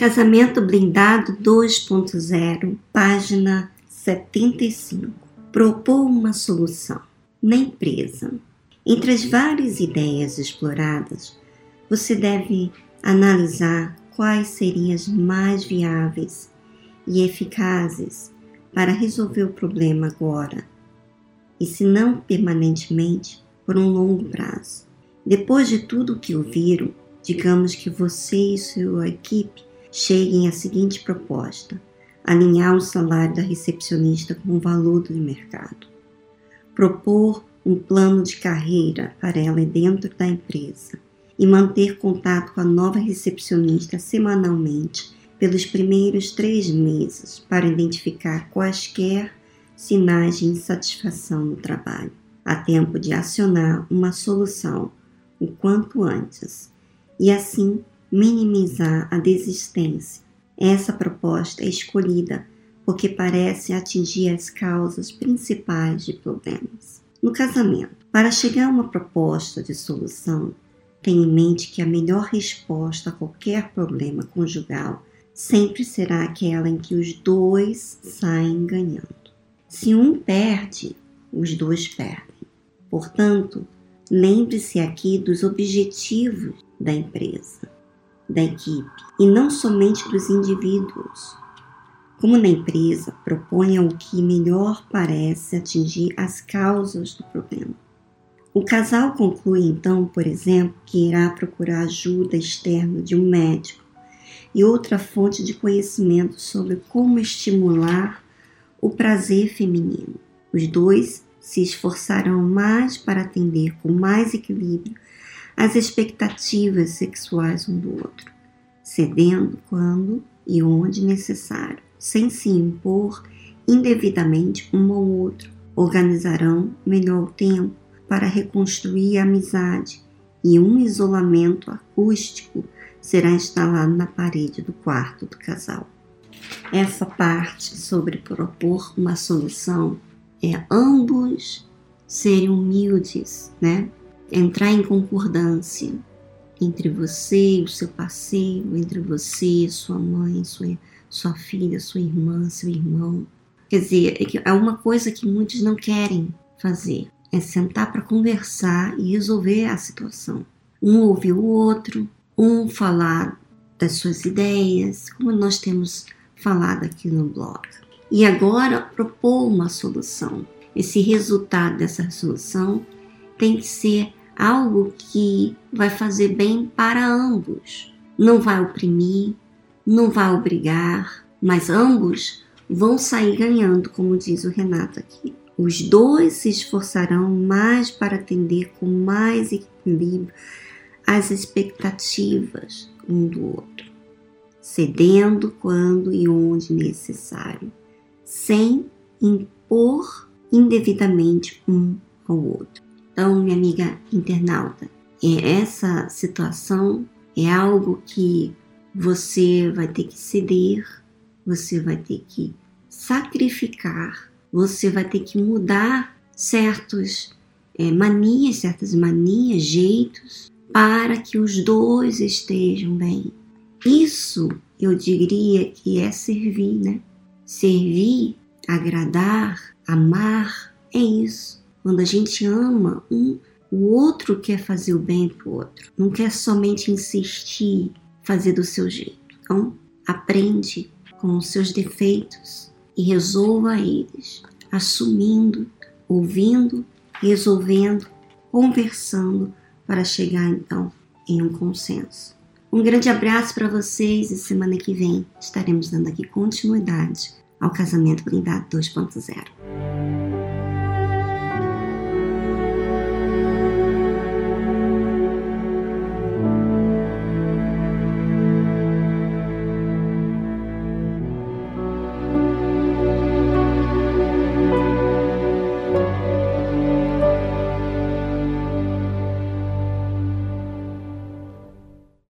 Casamento Blindado 2.0, página 75. Propor uma solução. Na empresa, entre as várias ideias exploradas, você deve analisar quais seriam as mais viáveis e eficazes para resolver o problema agora, e se não permanentemente, por um longo prazo. Depois de tudo o que ouviram, digamos que você e sua equipe cheguem à seguinte proposta: alinhar o salário da recepcionista com o valor do mercado, propor um plano de carreira para ela dentro da empresa e manter contato com a nova recepcionista semanalmente pelos primeiros três meses para identificar quaisquer sinais de insatisfação no trabalho, a tempo de acionar uma solução o quanto antes e assim minimizar a desistência. Essa proposta é escolhida porque parece atingir as causas principais de problemas. No casamento, para chegar a uma proposta de solução, tenha em mente que a melhor resposta a qualquer problema conjugal sempre será aquela em que os dois saem ganhando. Se um perde, os dois perdem. Portanto, lembre-se aqui dos objetivos da empresa, da equipe, e não somente dos indivíduos. Como na empresa, proponha o que melhor parece atingir as causas do problema. O casal conclui então, por exemplo, que irá procurar ajuda externa de um médico e outra fonte de conhecimento sobre como estimular o prazer feminino. Os dois se esforçarão mais para atender com mais equilíbrio as expectativas sexuais um do outro, cedendo quando e onde necessário, sem se impor indevidamente um ao outro. Organizarão melhor o tempo para reconstruir a amizade e um isolamento acústico será instalado na parede do quarto do casal. Essa parte sobre propor uma solução é ambos serem humildes, né? Entrar em concordância entre você e o seu parceiro, entre você, sua mãe, sua, sua filha, sua irmã, seu irmão. Quer dizer, é, é uma coisa que muitos não querem fazer. É sentar para conversar e resolver a situação. Um ouvir o outro, um falar das suas ideias, como nós temos falado aqui no blog. E agora propor uma solução. Esse resultado dessa solução tem que ser algo que vai fazer bem para ambos. Não vai oprimir, não vai obrigar, mas ambos vão sair ganhando, como diz o Renato aqui. Os dois se esforçarão mais para atender com mais equilíbrio as expectativas um do outro cedendo quando e onde necessário, sem impor indevidamente um ao outro. Então, minha amiga internauta, é essa situação é algo que você vai ter que ceder, você vai ter que sacrificar, você vai ter que mudar certos é, manias, certas manias, jeitos, para que os dois estejam bem. Isso eu diria que é servir, né? Servir, agradar, amar, é isso. Quando a gente ama um, o outro quer fazer o bem para o outro. Não quer somente insistir, fazer do seu jeito. Então, aprende com os seus defeitos e resolva eles, assumindo, ouvindo, resolvendo, conversando para chegar então em um consenso. Um grande abraço para vocês e semana que vem estaremos dando aqui continuidade ao Casamento Blindado 2.0.